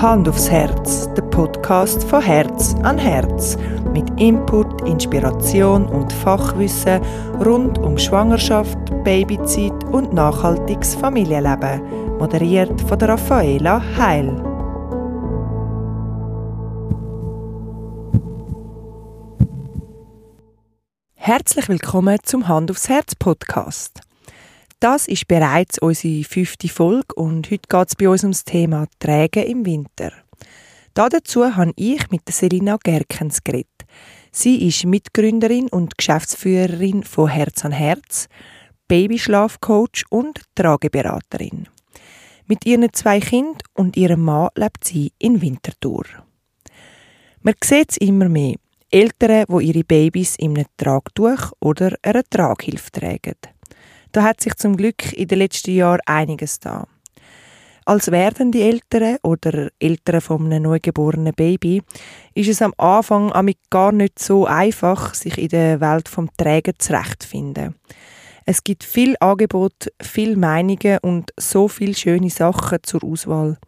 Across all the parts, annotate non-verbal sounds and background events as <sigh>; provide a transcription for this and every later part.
Hand aufs Herz, der Podcast von Herz an Herz. Mit Input, Inspiration und Fachwissen rund um Schwangerschaft, Babyzeit und nachhaltiges Familienleben. Moderiert von der Raffaela Heil. Herzlich willkommen zum Hand aufs Herz Podcast. Das ist bereits unsere fünfte Folge und heute geht es bei uns ums Thema Trägen im Winter. Dazu habe ich mit Selina Gerkens geredet. Sie ist Mitgründerin und Geschäftsführerin von Herz an Herz, Babyschlafcoach und Trageberaterin. Mit ihren zwei Kindern und ihrem Mann lebt sie in Winterthur. Man sieht es immer mehr. Eltern, die ihre Babys in einem Tragtuch oder einer Traghilfe tragen. Da hat sich zum Glück in den letzten Jahren einiges da. Als werdende Eltern oder Eltern von einem neugeborenen Baby ist es am Anfang gar nicht so einfach, sich in der Welt vom Träger zurechtzufinden. Es gibt viel Angebot, viel Meinungen und so viele schöne Sachen zur Auswahl.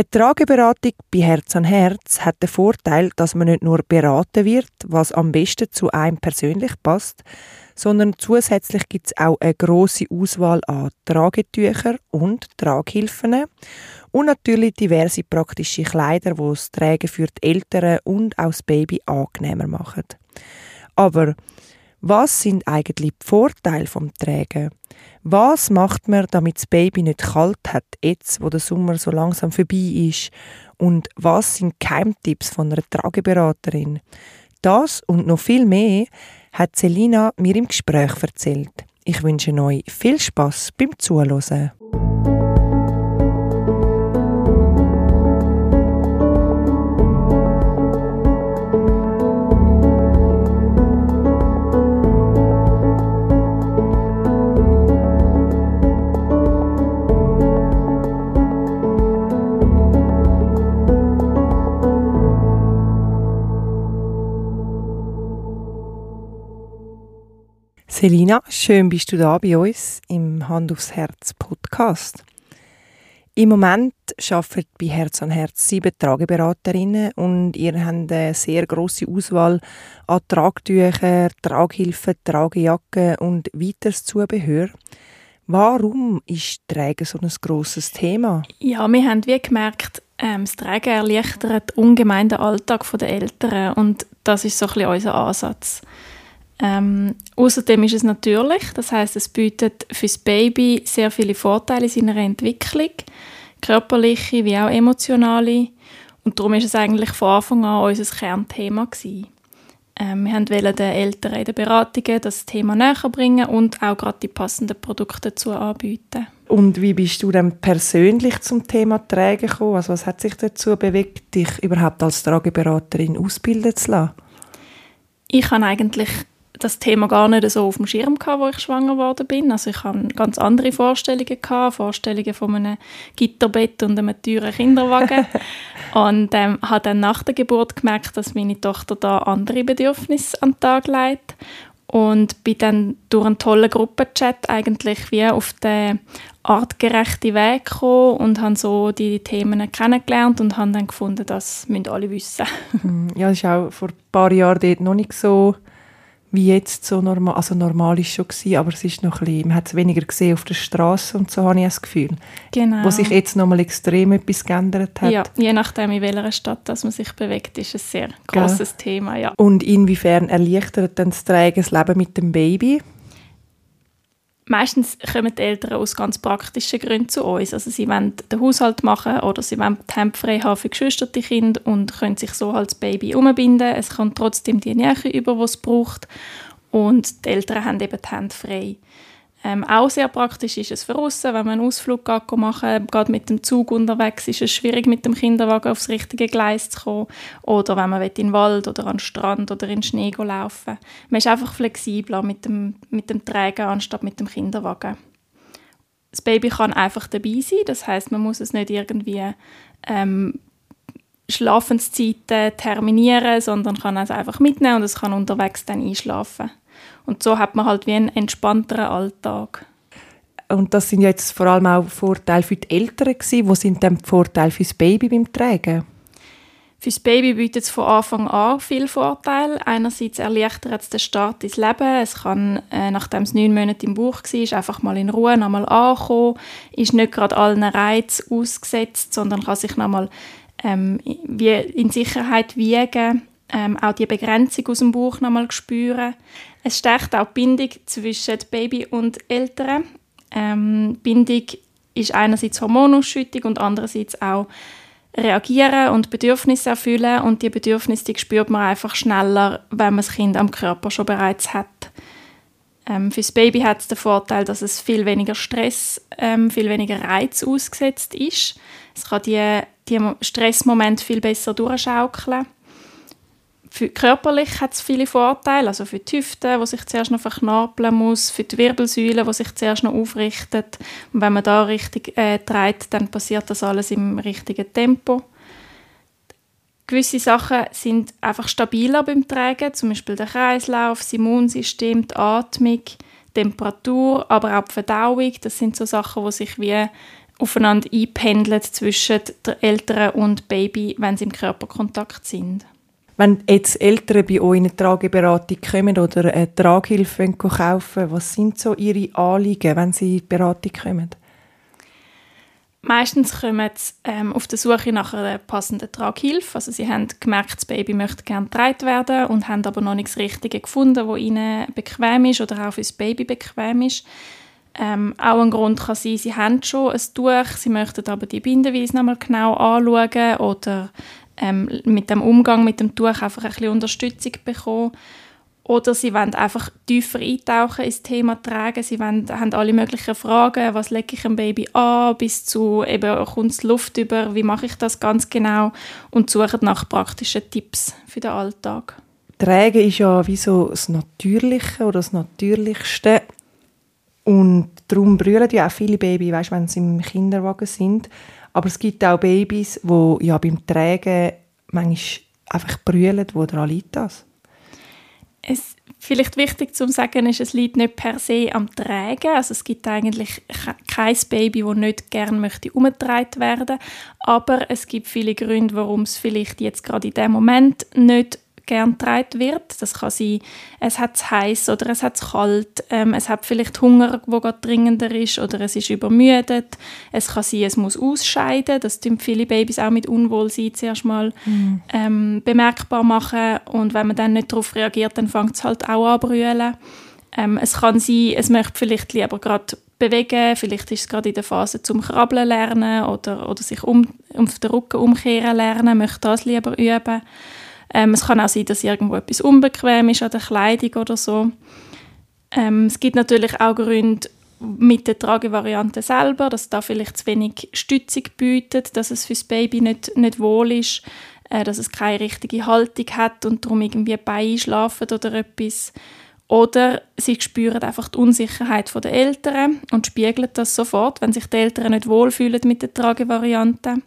Eine Trageberatung bei Herz an Herz hat den Vorteil, dass man nicht nur beraten wird, was am besten zu einem persönlich passt, sondern zusätzlich gibt es auch eine große Auswahl an Tragetüchern und Traghilfen und natürlich diverse praktische Kleider, die das Tragen für die Eltern und auch das Baby angenehmer machen. Aber was sind eigentlich die Vorteile vom Tragen? Was macht man, damit das Baby nicht kalt hat, jetzt, wo der Sommer so langsam vorbei ist? Und was sind Keimtipps von einer Trageberaterin? Das und noch viel mehr hat Selina mir im Gespräch erzählt. Ich wünsche euch viel Spaß beim Zuhören. Selina, schön bist du da bei uns im Hand aufs Herz Podcast. Im Moment arbeitet bei Herz an Herz sieben Trageberaterinnen und ihr habt eine sehr große Auswahl an Tragtüchern, Traghilfen, Tragejacken und weiteres Zubehör. Warum ist Tragen so ein grosses Thema? Ja, wir haben wie gemerkt, ähm, das Tragen erleichtert ungemein den Alltag der Eltern und das ist so ein bisschen unser Ansatz. Ähm, außerdem ist es natürlich, das heißt, es bietet für das Baby sehr viele Vorteile in seiner Entwicklung, körperliche wie auch emotionale. Und darum ist es eigentlich von Anfang an unser Kernthema gewesen. Ähm, wir wollten den Eltern in den Beratungen das Thema näher bringen und auch gerade die passenden Produkte dazu anbieten. Und wie bist du dann persönlich zum Thema Tragen gekommen? Also was hat sich dazu bewegt, dich überhaupt als Trageberaterin ausbilden zu lassen? Ich habe eigentlich das Thema gar nicht so auf dem Schirm gehabt, wo ich schwanger geworden bin. Also ich hatte ganz andere Vorstellungen gehabt, Vorstellungen von einem Gitterbett und einem teuren Kinderwagen <laughs> und ähm, habe dann nach der Geburt gemerkt, dass meine Tochter da andere Bedürfnisse an den Tag legt und bin dann durch einen tollen Gruppenchat eigentlich wie auf den artgerechten Weg gekommen und habe so die Themen kennengelernt und habe dann gefunden, das müssen alle wissen. ja, das war auch vor ein paar Jahren dort noch nicht so wie jetzt so normal, also normal ist schon gewesen, aber es ist noch ein bisschen, man hat es weniger gesehen auf der Straße und so habe ich das Gefühl. Genau. Wo sich jetzt noch mal extrem etwas geändert hat. Ja, je nachdem in welcher Stadt dass man sich bewegt, ist ein sehr großes Thema, ja. Und inwiefern erleichtert dann das Tragen das Leben mit dem Baby? Meistens kommen die Eltern aus ganz praktischen Gründen zu uns. Also sie wollen den Haushalt machen oder sie wollen die Hemd frei haben für geschwisterte Kinder und können sich so als Baby umbinden. Es kommt trotzdem die Nähe über, die es braucht. Und die Eltern haben eben die Hände frei. Ähm, auch sehr praktisch ist es für aussen, wenn man einen Ausflug machen gerade mit dem Zug unterwegs ist es schwierig, mit dem Kinderwagen aufs richtige Gleis zu kommen. Oder wenn man in den Wald oder an den Strand oder in den Schnee laufen Man ist einfach flexibler mit dem, mit dem Träger anstatt mit dem Kinderwagen. Das Baby kann einfach dabei sein, das heißt, man muss es nicht irgendwie ähm, Schlafenszeiten terminieren, sondern kann es einfach mitnehmen und es kann unterwegs dann einschlafen. Und so hat man halt wie einen entspannteren Alltag. und das sind jetzt vor allem auch Vorteile für die Eltern gewesen. Wo sind denn die Vorteile für das Baby beim Tragen? Für das Baby bietet es von Anfang an viele Vorteile. Einerseits erleichtert es den Start ins Leben. Es kann, äh, nachdem es neun Monate im Bauch war, einfach mal in Ruhe nochmal ankommen, ist nicht gerade allen Reizen ausgesetzt, sondern kann sich nochmal ähm, in Sicherheit wiegen, ähm, auch die Begrenzung aus dem Bauch nochmal spüren. Es stärkt auch die Bindung zwischen Baby und Eltern. Ähm, Bindung ist einerseits Hormonausschüttung und andererseits auch reagieren und Bedürfnisse erfüllen und die Bedürfnisse die spürt man einfach schneller, wenn man das Kind am Körper schon bereits hat. Ähm, für das Baby hat es den Vorteil, dass es viel weniger Stress, ähm, viel weniger Reiz ausgesetzt ist. Es kann die, die Stressmomente viel besser durchschaukeln für körperlich hat es viele Vorteile, also für die Hüfte, wo sich zuerst noch verknabeln muss, für die Wirbelsäule, wo sich zuerst noch aufrichtet. Und wenn man da richtig äh, dreht, dann passiert das alles im richtigen Tempo. Gewisse Sachen sind einfach stabiler beim Tragen, zum Beispiel der Kreislauf, das Immunsystem, die Atmung, die Temperatur, aber auch die Verdauung. Das sind so Sachen, die sich wie aufeinander einpendeln zwischen Eltern und Baby, wenn sie im Körperkontakt sind. Wenn jetzt Eltern bei euch in eine Trageberatung kommen oder eine Tragehilfe kaufen was sind so ihre Anliegen, wenn sie in die Beratung kommen? Meistens kommen sie ähm, auf der Suche nach einer passenden Traghilfe. Also sie haben gemerkt, das Baby möchte gerne getragen werden und haben aber noch nichts Richtiges gefunden, wo ihnen bequem ist oder auch für das Baby bequem ist. Ähm, auch ein Grund kann sein, sie haben schon ein Tuch, sie möchten aber die Bindeweise nochmal genau anschauen oder ähm, mit dem Umgang mit dem Tuch einfach ein bisschen Unterstützung bekommen. Oder sie wollen einfach tiefer eintauchen ins Thema Tragen. Sie wollen, haben alle möglichen Fragen, was lege ich einem Baby an, bis zu eben kommt Luft über, wie mache ich das ganz genau und suchen nach praktischen Tipps für den Alltag. Tragen ist ja wie so das Natürliche oder das Natürlichste. Und darum brüllen ja auch viele Babys, wenn sie im Kinderwagen sind. Aber es gibt auch Babys, die ja beim Tragen manchmal einfach brüllen. Woran liegt das? Es vielleicht wichtig zu sagen ist, es liegt nicht per se am Tragen. Also es gibt eigentlich kein Baby, das nicht gerne möchte umgetragen werden. Aber es gibt viele Gründe, warum es vielleicht jetzt gerade in dem Moment nicht gern getragen wird. Das kann sein, es hat es heiß oder es hat es kalt, ähm, es hat vielleicht Hunger, wo gerade dringender ist oder es ist übermüdet. Es kann sein, es muss ausscheiden. Das tun viele Babys auch mit Unwohlsein zuerst mal mhm. ähm, bemerkbar machen und wenn man dann nicht darauf reagiert, dann fängt es halt auch an zu brüllen. Ähm, es kann sein, es möchte vielleicht lieber gerade bewegen, vielleicht ist es gerade in der Phase zum Krabbeln lernen oder, oder sich um, auf den Rücken umkehren lernen, möchte das lieber üben. Ähm, es kann auch sein, dass irgendwo etwas unbequem ist an der Kleidung oder so. Ähm, es gibt natürlich auch Gründe mit der Tragevariante selber, dass da vielleicht zu wenig Stützung bietet, dass es für das Baby nicht, nicht wohl ist, äh, dass es keine richtige Haltung hat und darum irgendwie einschlafen oder etwas. Oder sie spüren einfach die Unsicherheit der Eltern und spiegeln das sofort, wenn sich die Eltern nicht wohlfühlen mit der Tragevariante.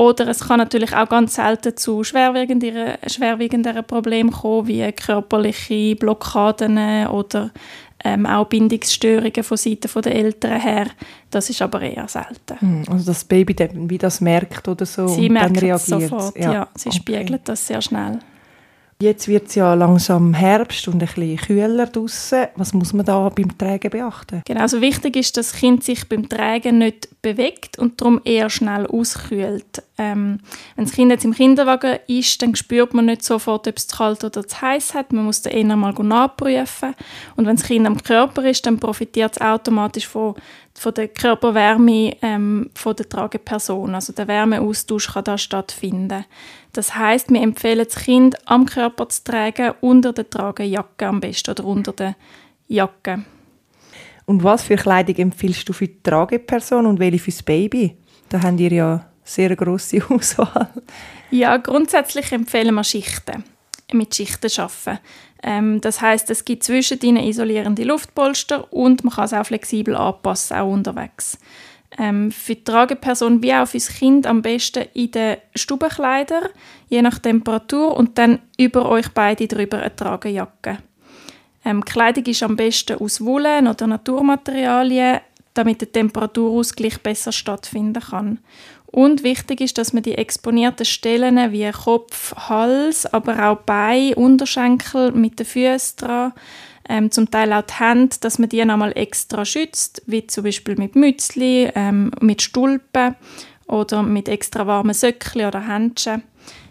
Oder es kann natürlich auch ganz selten zu schwerwiegenderen, schwerwiegenderen Problemen kommen, wie körperliche Blockaden oder ähm, auch Bindungsstörungen von Seiten der Eltern her. Das ist aber eher selten. Hm, also das Baby, wie das merkt oder so sie und merkt dann reagiert. sofort, ja. ja sie okay. spiegelt das sehr schnell. Jetzt wird es ja langsam Herbst und ein bisschen kühler draußen. Was muss man da beim Tragen beachten? Genau, also wichtig ist, dass das Kind sich beim Tragen nicht bewegt und darum eher schnell auskühlt. Ähm, wenn das Kind jetzt im Kinderwagen ist, dann spürt man nicht sofort, ob es zu kalt oder zu heiß hat. Man muss dann eher mal nachprüfen. Und wenn das Kind am Körper ist, dann profitiert es automatisch von von der Körperwärme ähm, von der Trageperson. Also der Wärmeaustausch kann da stattfinden. Das heißt, wir empfehlen das Kind am Körper zu tragen unter der Tragejacke am besten oder unter der Jacke. Und was für Kleidung empfiehlst du für die Trageperson und welche für das Baby? Da haben ihr ja sehr große <laughs> Auswahl. Ja, grundsätzlich empfehlen wir Schichten. Mit Schichten arbeiten. Ähm, das heißt, es gibt zwischen ihnen isolierende Luftpolster und man kann es auch flexibel anpassen, auch unterwegs. Ähm, für die Trageperson wie auch für das Kind am besten in den Stubenkleider, je nach Temperatur und dann über euch beide drüber eine Tragejacke. Ähm, Kleidung ist am besten aus Wolle oder Naturmaterialien. Damit der Temperaturausgleich besser stattfinden kann. Und wichtig ist, dass man die exponierten Stellen wie Kopf, Hals, aber auch Bein, Unterschenkel mit den Füßen dran, ähm, zum Teil auch die Hände, dass man die nochmal extra schützt, wie zum Beispiel mit Mützli, ähm, mit Stulpen oder mit extra warmen Söckchen oder Händchen.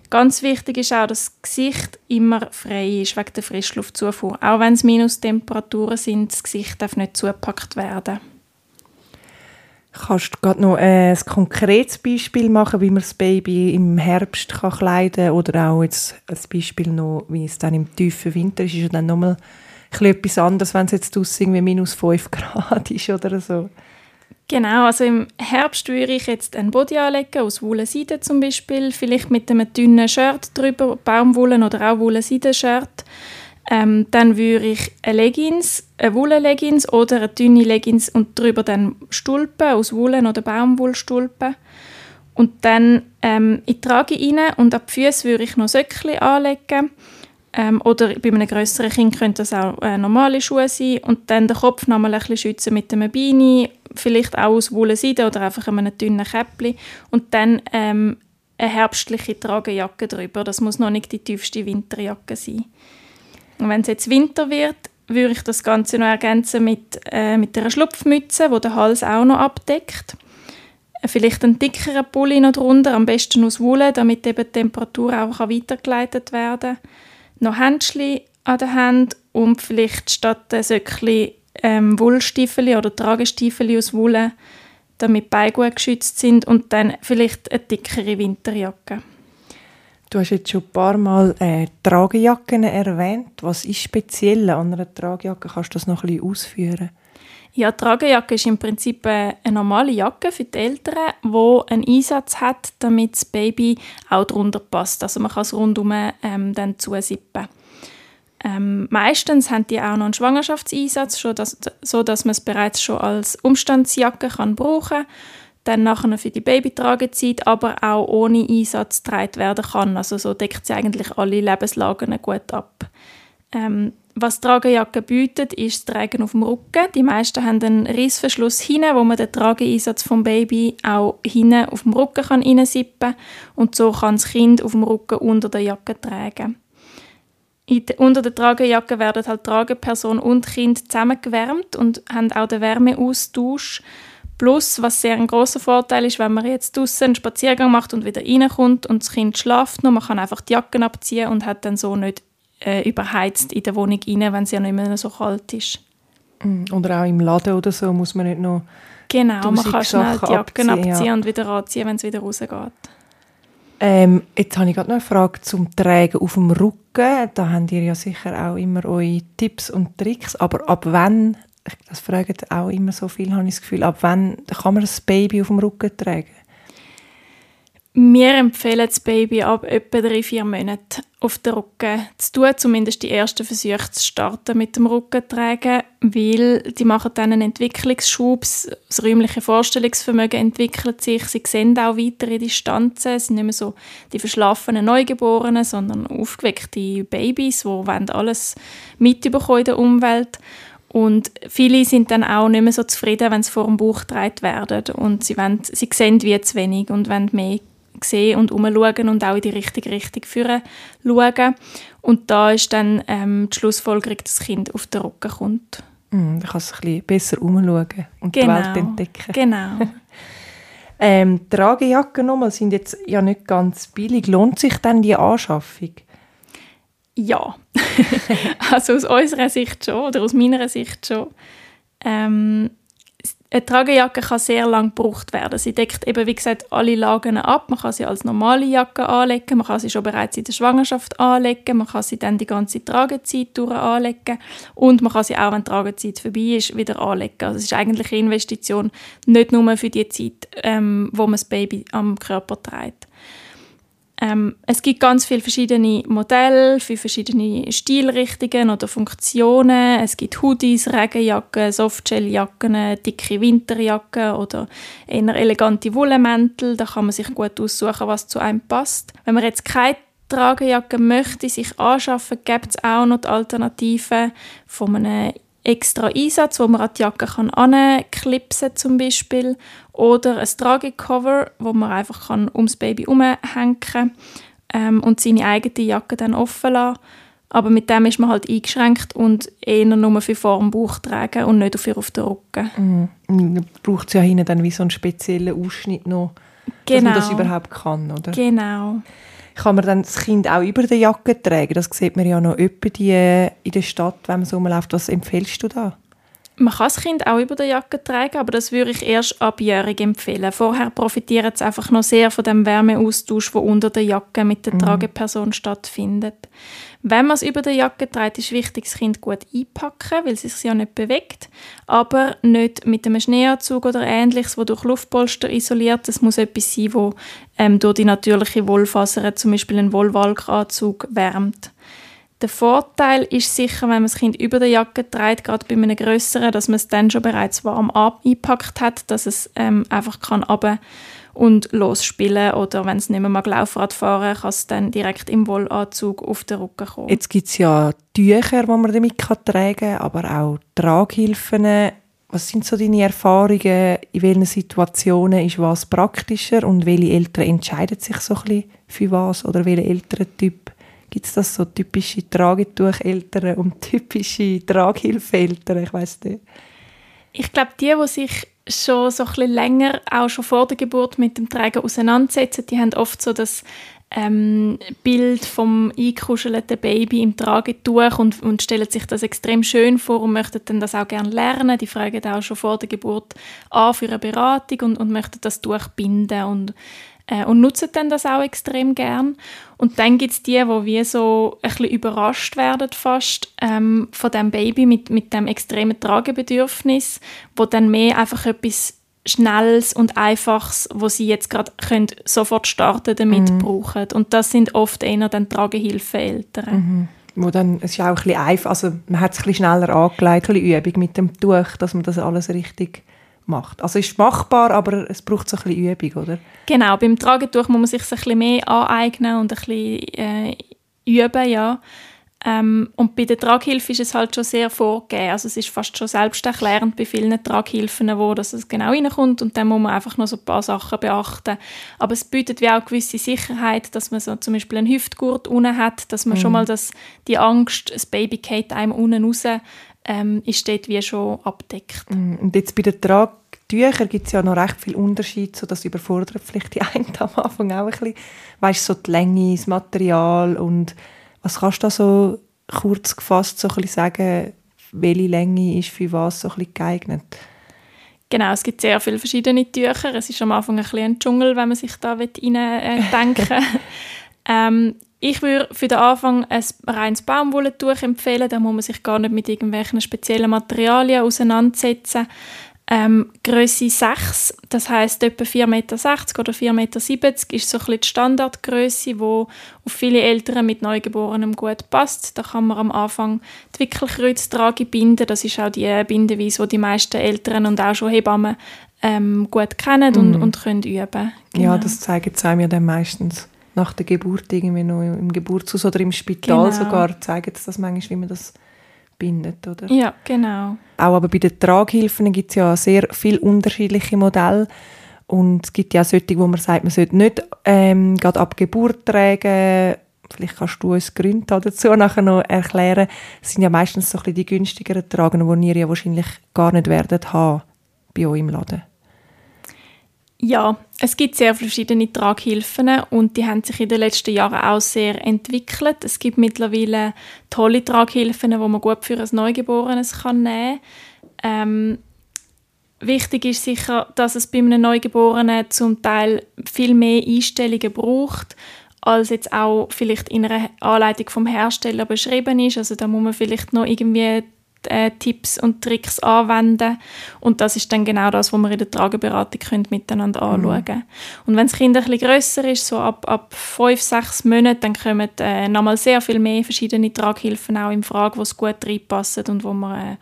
Ganz wichtig ist auch, dass das Gesicht immer frei ist wegen der Frischluftzufuhr. Auch wenn es Minustemperaturen sind, das Gesicht darf nicht zugepackt werden. Kannst du gerade noch ein konkretes Beispiel machen, wie man das Baby im Herbst kann kleiden kann? Oder auch jetzt ein Beispiel noch, wie es dann im tiefen Winter ist? Ist ja dann nochmal etwas anderes, wenn es jetzt draussen minus 5 <laughs> Grad ist oder so. Genau, also im Herbst würde ich jetzt ein Body anlegen, aus Wolle-Seide zum Beispiel, vielleicht mit einem dünnen Shirt drüber, Baumwollen oder auch Wolle-Seide-Shirt. Ähm, dann würde ich eine Leggings, eine Wolle-Leggings oder eine dünne Leggings und drüber dann Stulpen aus Wollen oder Baumwollstulpen. Und dann ähm, die Trage rein und ab Füße würde ich noch Söckchen anlegen. Ähm, oder bei einem größeren Kind könnte das auch äh, normale Schuhe sein. Und dann den Kopf noch mal ein bisschen schützen mit einem Beine, vielleicht auch aus Wollseide oder einfach einem dünnen Käppli. Und dann ähm, eine herbstliche Tragejacke drüber. Das muss noch nicht die tiefste Winterjacke sein. Und wenn es jetzt Winter wird, würde ich das Ganze noch ergänzen mit, äh, mit einer Schlupfmütze, die den Hals auch noch abdeckt. Vielleicht einen dickeren Pulli noch drunter, am besten aus Wolle, damit eben die Temperatur auch weitergeleitet werden kann noch Händchen an der Hand und vielleicht statt ein Söckchen ähm, Wollstiefel oder Tragestiefel aus Wolle, damit die Beine gut geschützt sind und dann vielleicht eine dickere Winterjacke. Du hast jetzt schon ein paar Mal äh, Tragejacken erwähnt. Was ist speziell an einer Tragejacke? Kannst du das noch ein bisschen ausführen? Ja, die Tragejacke ist im Prinzip eine normale Jacke für die Eltern, die einen Einsatz hat, damit das Baby auch darunter passt. Also man kann es rundum ähm, dann zusippen. Ähm, meistens haben die auch noch einen Schwangerschaftseinsatz, schon das, so dass man es bereits schon als Umstandsjacke kann brauchen dann nachher für die Babytragezeit, aber auch ohne Einsatz getragen werden kann. Also so deckt sie eigentlich alle Lebenslagen gut ab. Ähm, was Tragejacke bietet, ist das Tragen auf dem Rücken. Die meisten haben einen Reissverschluss hinten, wo man den Trageeinsatz vom Baby auch hinten auf dem Rücken kann kann und so kann das Kind auf dem Rücken unter der Jacke tragen. De, unter der Tragejacke werden halt Trageperson und Kind zusammengewärmt und haben auch den Wärmeaustausch. Plus, was sehr ein großer Vorteil ist, wenn man jetzt draußen einen Spaziergang macht und wieder reinkommt und das Kind schlaft noch, man kann einfach die Jacken abziehen und hat dann so nicht äh, überheizt in der Wohnung rein, wenn es ja nicht mehr so kalt ist. Mm, oder auch im Laden oder so muss man nicht noch Genau, man kann schnell die Jacken abziehen, abziehen ja. und wieder anziehen, wenn es wieder rausgeht. Ähm, jetzt habe ich gerade noch eine Frage zum Tragen auf dem Rücken. Da habt ihr ja sicher auch immer eure Tipps und Tricks. Aber ab wann, das fragen auch immer so viel, habe ich das Gefühl, ab wann kann man das Baby auf dem Rücken tragen? Wir empfehlen das Baby ab etwa drei, vier Monaten auf den Rücken zu tun, zumindest die ersten Versuche zu starten mit dem Rückentragen, weil die machen dann einen Entwicklungsschub, das räumliche Vorstellungsvermögen entwickelt sich, sie sehen auch weitere Distanzen, es sind nicht mehr so die verschlafenen Neugeborenen, sondern aufgeweckte Babys, die alles mitbekommen in der Umwelt und viele sind dann auch nicht mehr so zufrieden, wenn sie vor dem Bauch getragen werden und sie, wollen, sie sehen wie zu wenig und wollen mehr sehen und umschauen und auch in die richtige Richtung führen schauen. Und da ist dann ähm, die Schlussfolgerung, dass das Kind auf den Rücken kommt. Mm, da kann es ein bisschen besser umschauen und genau, die Welt entdecken. Genau. <laughs> ähm, Tragejacken nochmal sind jetzt ja nicht ganz billig. Lohnt sich dann die Anschaffung? Ja. <laughs> also aus unserer Sicht schon oder aus meiner Sicht schon. Ähm, eine Tragejacke kann sehr lang gebraucht werden. Sie deckt eben, wie gesagt, alle Lagen ab. Man kann sie als normale Jacke anlegen, man kann sie schon bereits in der Schwangerschaft anlegen, man kann sie dann die ganze Tragezeit durch anlegen und man kann sie auch, wenn die Tragezeit vorbei ist, wieder anlegen. Also es ist eigentlich eine Investition nicht nur für die Zeit, ähm, wo man das Baby am Körper trägt. Ähm, es gibt ganz viele verschiedene Modelle für verschiedene Stilrichtungen oder Funktionen. Es gibt Hoodies, Regenjacken, Softshelljacken, dicke Winterjacken oder eher elegante Wollmäntel. Da kann man sich gut aussuchen, was zu einem passt. Wenn man jetzt keine Tragejacke möchte sich anschaffen, gibt es auch noch die Alternative von einem extra Einsatz, wo man an die Jacke kann anklipsen zum Beispiel oder ein Tragecover, wo man einfach kann ums Baby umhängen kann ähm, und seine eigene Jacke dann offen lassen. Aber mit dem ist man halt eingeschränkt und eher nur für vor dem Bauch tragen und nicht dafür auf den Rücken. Mhm. Braucht es ja hinten dann wie so einen speziellen Ausschnitt noch, genau. dass man das genau. überhaupt kann, oder? Genau. Kann man dann das Kind auch über die Jacke tragen? Das sieht man ja noch öppe in der Stadt, wenn man so rumläuft. Was empfiehlst du da? Man kann das Kind auch über die Jacke tragen, aber das würde ich erst abjährig empfehlen. Vorher profitiert es einfach noch sehr von dem Wärmeaustausch, der unter der Jacke mit der mhm. Trageperson stattfindet. Wenn man es über der Jacke trägt, ist wichtig, das Kind gut einpacken, weil es sich ja nicht bewegt, aber nicht mit einem Schneeanzug oder ähnliches, wo durch Luftpolster isoliert. Es muss etwas sein, wo ähm, durch die natürliche Wollfaser, zum Beispiel ein Wollwalkanzug, wärmt. Der Vorteil ist sicher, wenn man das Kind über der Jacke trägt, gerade bei einem größeren, dass man es dann schon bereits warm eingepackt hat, dass es ähm, einfach kann runter und losspielen oder wenn es nicht mehr mag Laufrad fahren, kann es dann direkt im Wollanzug auf den Rücken kommen. Jetzt gibt es ja Tücher, die man damit kann tragen kann, aber auch Traghilfen. Was sind so deine Erfahrungen? In welchen Situationen ist was praktischer und welche Eltern entscheiden sich so ein bisschen für was oder welchen Elterntyp? Gibt es das so typische Tragetucheltern und typische Traghilfeltern? Ich weiß nicht. Ich glaube, die, die sich schon so ein länger, auch schon vor der Geburt mit dem Tragen auseinandersetzen, die haben oft so das ähm, Bild vom eingekuschelten Baby im Tragetuch und, und stellen sich das extrem schön vor und möchten dann das auch gerne lernen. Die fragen auch schon vor der Geburt an für eine Beratung und, und möchten das Tuch binden und äh, und nutzen dann das auch extrem gern. Und dann gibt es die, die wie so ein bisschen überrascht werden fast ähm, von dem Baby mit, mit dem extremen Tragebedürfnis, wo dann mehr einfach etwas Schnelles und Einfaches, wo sie jetzt gerade sofort starten damit mhm. brauchen. Und das sind oft eher dann Tragehilfeeltern. Mhm. Wo dann, es ist auch ein bisschen einfach, also man hat es ein bisschen schneller angelegt, ein bisschen Übung mit dem Tuch, dass man das alles richtig macht. Also ist machbar, aber es braucht so ein bisschen Übung, oder? Genau, beim Tragetuch muss man sich ein bisschen mehr aneignen und ein bisschen äh, üben, ja. Ähm, und bei der Traghilfe ist es halt schon sehr vorgegeben. Also es ist fast schon selbsterklärend bei vielen Traghilfen, wo das genau reinkommt und dann muss man einfach noch so ein paar Sachen beachten. Aber es bietet wie auch gewisse Sicherheit, dass man so zum Beispiel einen Hüftgurt unten hat, dass man mhm. schon mal das, die Angst, das Baby geht einem unten raus, ähm, ist dort wie schon abdeckt. Mhm. Und jetzt bei den Tragtüchern gibt es ja noch recht viel Unterschied, so dass überfordert vielleicht die <laughs> einen am Anfang auch ein bisschen, weißt so die Länge, das Material und was kannst du da so kurz gefasst so ein bisschen sagen, welche Länge ist für was so ein bisschen geeignet? Genau, es gibt sehr viele verschiedene Tücher. Es ist am Anfang ein bisschen ein Dschungel, wenn man sich da rein äh, denken <laughs> ähm, ich würde für den Anfang ein reines Baumwollentuch empfehlen. Da muss man sich gar nicht mit irgendwelchen speziellen Materialien auseinandersetzen. Ähm, Größe 6, das heißt etwa 4,60 Meter oder 4,70 Meter ist so ein bisschen die Standardgröße, die auf viele Eltern mit Neugeborenem gut passt. Da kann man am Anfang die Wickelkreuztrage binden. Das ist auch die Bindeweise, die die meisten Eltern und auch schon Hebammen ähm, gut kennen und, mm. und können üben. Genau. Ja, das zeigen sie mir dann meistens nach der Geburt irgendwie noch im Geburtshaus oder im Spital genau. sogar zeigen sie das manchmal, wie man das bindet, oder? Ja, genau. Auch aber bei den Traghilfen gibt es ja sehr viele unterschiedliche Modelle und es gibt ja auch solche, wo man sagt, man sollte nicht ähm, gerade ab Geburt tragen. Vielleicht kannst du uns Gründe dazu nachher noch erklären. Es sind ja meistens so ein bisschen die günstigeren Tragen, die ihr ja wahrscheinlich gar nicht werdet haben bei euch im Laden. Ja, es gibt sehr verschiedene Traghilfen und die haben sich in den letzten Jahren auch sehr entwickelt. Es gibt mittlerweile tolle Traghilfen, die man gut für ein Neugeborenes kann nehmen kann. Ähm, wichtig ist sicher, dass es bei einem Neugeborenen zum Teil viel mehr Einstellungen braucht, als jetzt auch vielleicht in einer Anleitung vom Hersteller beschrieben ist. Also da muss man vielleicht noch irgendwie äh, Tipps und Tricks anwenden. Und das ist dann genau das, was wir in der Trageberatung können miteinander mhm. anschauen können. Und wenn das Kind ein bisschen grösser ist, so ab, ab fünf, sechs Monaten, dann kommen äh, nochmal sehr viel mehr verschiedene Traghilfen auch in Frage, die gut reinpassen und wo man äh,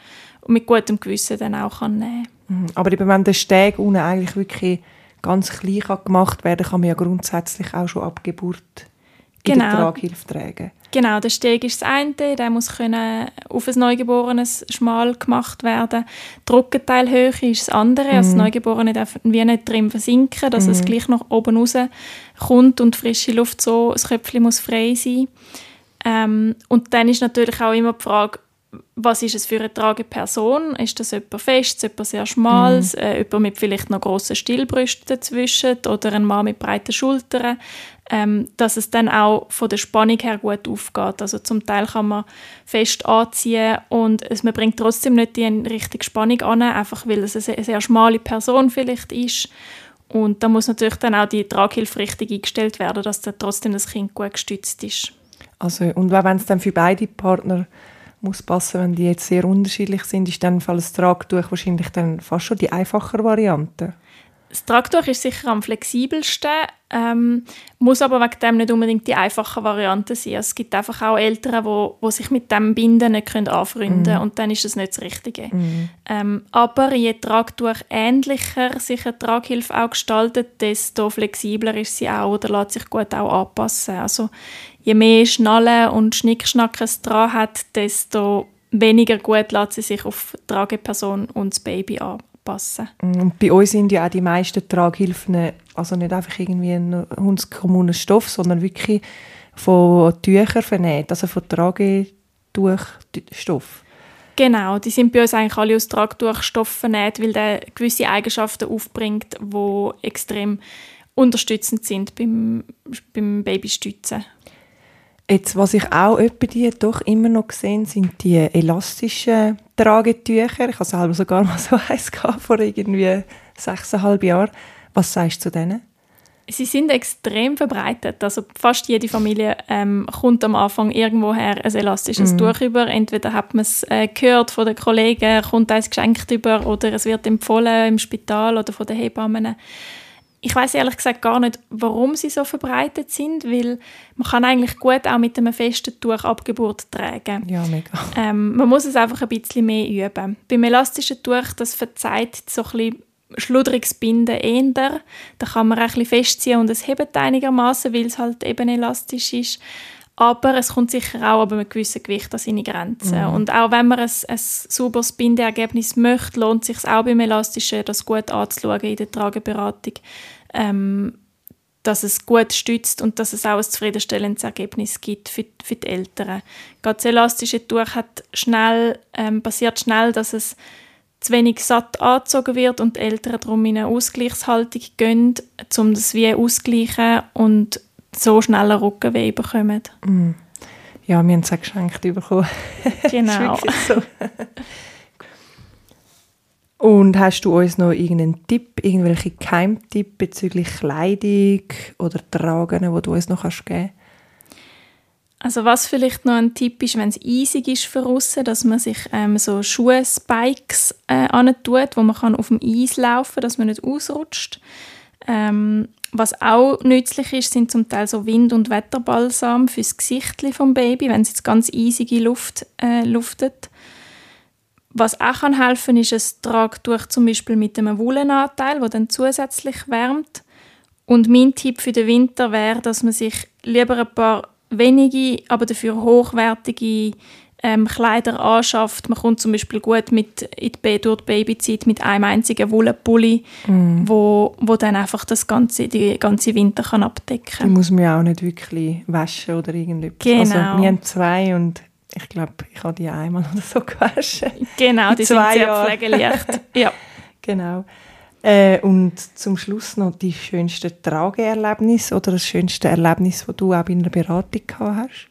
mit gutem Gewissen dann auch kann nehmen kann. Mhm. Aber eben, wenn der Steg unten eigentlich wirklich ganz klein gemacht werden kann, kann man ja grundsätzlich auch schon ab Geburt in genau. der Traghilfe tragen? Genau, der Steg ist das eine, der muss können auf ein Neugeborenes schmal gemacht werden. Die Rückenteilhöhe ist das andere, mhm. also das mhm. Neugeborene darf wie nicht drin versinken, dass mhm. es gleich noch oben raus kommt und frische Luft so, das Köpfchen muss frei sein. Ähm, und dann ist natürlich auch immer die Frage, was ist es für eine Trageperson? Ist das jemand fest, jemand sehr schmales, mhm. äh, jemand mit vielleicht noch grossen Stillbrüsten dazwischen oder ein Mann mit breiten Schultern? Ähm, dass es dann auch von der Spannung her gut aufgeht. Also zum Teil kann man fest anziehen und es, man bringt trotzdem nicht die richtige Spannung an, einfach weil es eine sehr, sehr schmale Person vielleicht ist. Und da muss natürlich dann auch die Traghilfe richtig eingestellt werden, dass dann trotzdem das Kind gut gestützt ist. Also, und wenn es dann für beide Partner muss passen, wenn die jetzt sehr unterschiedlich sind, ist dann Fall das Tragtuch wahrscheinlich dann fast schon die einfachere Variante. Das Tragtuch ist sicher am flexibelsten, ähm, muss aber wegen dem nicht unbedingt die einfache Variante sein. Also es gibt einfach auch Eltern, wo, wo sich mit dem Binden nicht können anfreunden können mm. und dann ist das nicht das Richtige. Mm. Ähm, aber je Tragtuch ähnlicher sich eine Traghilfe auch gestaltet, desto flexibler ist sie auch oder lässt sich gut auch anpassen. Also je mehr Schnallen und Schnickschnack es dran hat, desto weniger gut lässt sie sich auf die Trageperson und das Baby anpassen. Und bei uns sind ja auch die meisten Traghilfen also nicht einfach irgendwie ein hundskommuner Stoff, sondern wirklich von Tüchern vernäht, also von Tragetuchstoff. Genau, die sind bei uns eigentlich alle aus Tragtuchstoff vernäht, weil der gewisse Eigenschaften aufbringt, die extrem unterstützend sind beim, beim Babystützen. Jetzt, was ich auch etwa die doch immer noch gesehen sind die elastischen Tragetücher. Ich habe selber sogar mal so <laughs> eins gehabt, vor irgendwie sechseinhalb Jahren. Was sagst du zu denen? Sie sind extrem verbreitet. Also fast jede Familie ähm, kommt am Anfang irgendwoher ein elastisches mm. Tuch über. Entweder hat man es äh, gehört von den Kollegen, kommt eins geschenkt über oder es wird empfohlen im Spital oder von den Hebammen ich weiß ehrlich gesagt gar nicht, warum sie so verbreitet sind, weil man kann eigentlich gut auch mit einem festen Tuch Abgeburt tragen. Ja, mega. Ähm, man muss es einfach ein bisschen mehr üben. Beim elastischen Tuch, das verzeiht so ein bisschen schludriges Binden eher. Da kann man ein bisschen festziehen und es hebt einigermaßen, weil es halt eben elastisch ist. Aber es kommt sicher auch ab einem gewissen Gewicht an seine Grenzen. Mhm. Und auch wenn man ein, ein sauberes Bindeergebnis möchte, lohnt es sich auch beim Elastischen, das gut anzuschauen in der Trageberatung, ähm, dass es gut stützt und dass es auch ein zufriedenstellendes Ergebnis gibt für, für die Eltern. Gerade das elastische Tuch hat schnell, ähm, passiert schnell, dass es zu wenig satt angezogen wird und die Eltern darum in eine Ausgleichshaltung gehen, um das wie auszugleichen und so schnell einen Rückenweh bekommen. Mm. Ja, wir haben es auch geschenkt bekommen. <laughs> Genau. so. <laughs> Und hast du uns noch irgendeinen Tipp, irgendwelche Keimtipp bezüglich Kleidung oder Tragen, wo du uns noch geben kannst Also was vielleicht noch ein Tipp ist, wenn es eisig ist für aussen, dass man sich ähm, so Schuhe-Spikes äh, tut, wo man kann auf dem Eis laufen kann, dass man nicht ausrutscht. Ähm, was auch nützlich ist, sind zum Teil so Wind- und Wetterbalsam fürs Gesicht vom Baby, wenn es jetzt ganz eisige Luft äh, luftet. Was auch kann helfen ist ein Tragtuch zum Beispiel mit einem Wollenanteil, der dann zusätzlich wärmt. Und mein Tipp für den Winter wäre, dass man sich lieber ein paar wenige, aber dafür hochwertige ähm, Kleider anschafft. Man kommt zum Beispiel gut mit in die, durch die Babyzeit mit einem einzigen Wollenpulli, mm. wo, wo dann einfach das ganze, die ganze Winter kann abdecken kann. Die muss man ja auch nicht wirklich waschen oder irgendetwas. Genau. Also, wir haben zwei und ich glaube, ich habe die einmal oder so gewaschen. Genau, die sind sehr Jahren. pflegeleicht. <laughs> ja. Genau. Äh, und zum Schluss noch die schönste Trageerlebnis oder das schönste Erlebnis, das du auch in einer Beratung gehabt hast?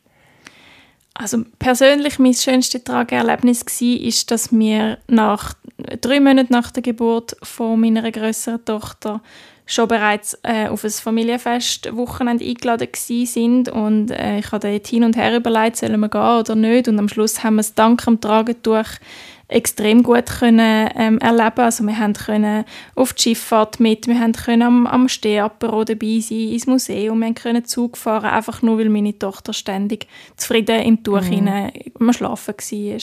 Also persönlich mein schönstes Trageerlebnis war, ist, dass wir nach drei Monaten nach der Geburt von meiner größeren Tochter schon bereits äh, auf ein Familienfest Wochenende eingeladen sind und äh, ich habe dort hin und her überlegt, sollen wir gehen oder nicht und am Schluss haben wir es dank dem Tragetuch extrem gut können ähm, erleben. Also wir haben können auf die Schifffahrt mit, wir haben können am, am Stehapero dabei sein, ins Museum, wir können Zug fahren, einfach nur, weil meine Tochter ständig zufrieden im Tuch mhm. am Schlafen war.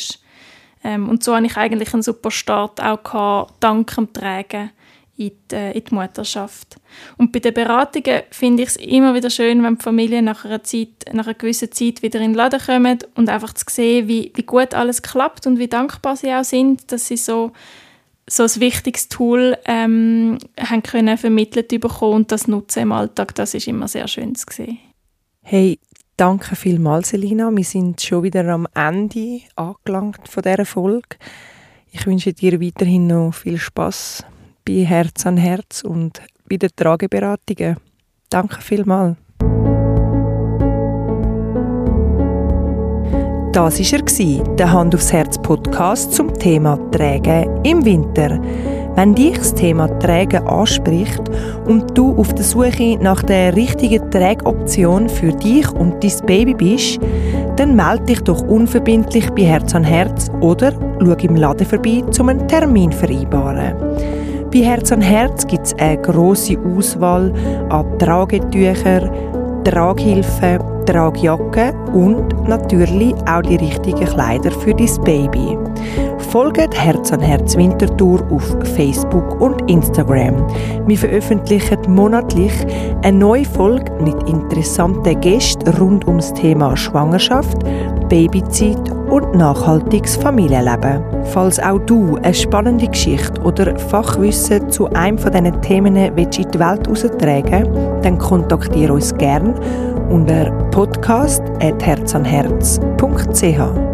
Ähm, und so hatte ich eigentlich einen super Start auch gehabt, dank dem Tragen in die, äh, in die Mutterschaft. Und bei den Beratungen finde ich es immer wieder schön, wenn die Familien nach einer, Zeit, nach einer gewissen Zeit wieder in den Laden kommen und einfach zu sehen, wie, wie gut alles klappt und wie dankbar sie auch sind, dass sie so, so ein wichtiges Tool ähm, haben können vermittelt bekommen und das nutzen im Alltag. Das ist immer sehr schön zu sehen. Hey, danke vielmals, Selina. Wir sind schon wieder am Ende angelangt von dieser Folge. Ich wünsche dir weiterhin noch viel Spaß bei Herz an Herz und bei den Trageberatungen. Danke vielmals. Das war er, der Hand aufs Herz Podcast zum Thema Trägen im Winter. Wenn dich das Thema Trägen anspricht und du auf der Suche nach der richtigen Trägoption für dich und dein Baby bist, dann melde dich doch unverbindlich bei Herz an Herz oder schau im Laden vorbei, um einen Termin vereinbaren. Bei Herz an Herz gibt es eine grosse Auswahl an Tragetüchern, Traghilfen, Tragjacken und natürlich auch die richtigen Kleider für dein Baby. Folgt Herz an Herz Wintertour auf Facebook und Instagram. Wir veröffentlichen monatlich eine neue Folge mit interessanten Gästen rund ums Thema Schwangerschaft, Babyzeit und nachhaltiges Familienleben. Falls auch du eine spannende Geschichte oder Fachwissen zu einem von diesen Themen in die Welt heraustragen dann kontaktiere uns gerne unter podcast.herzanherz.ch.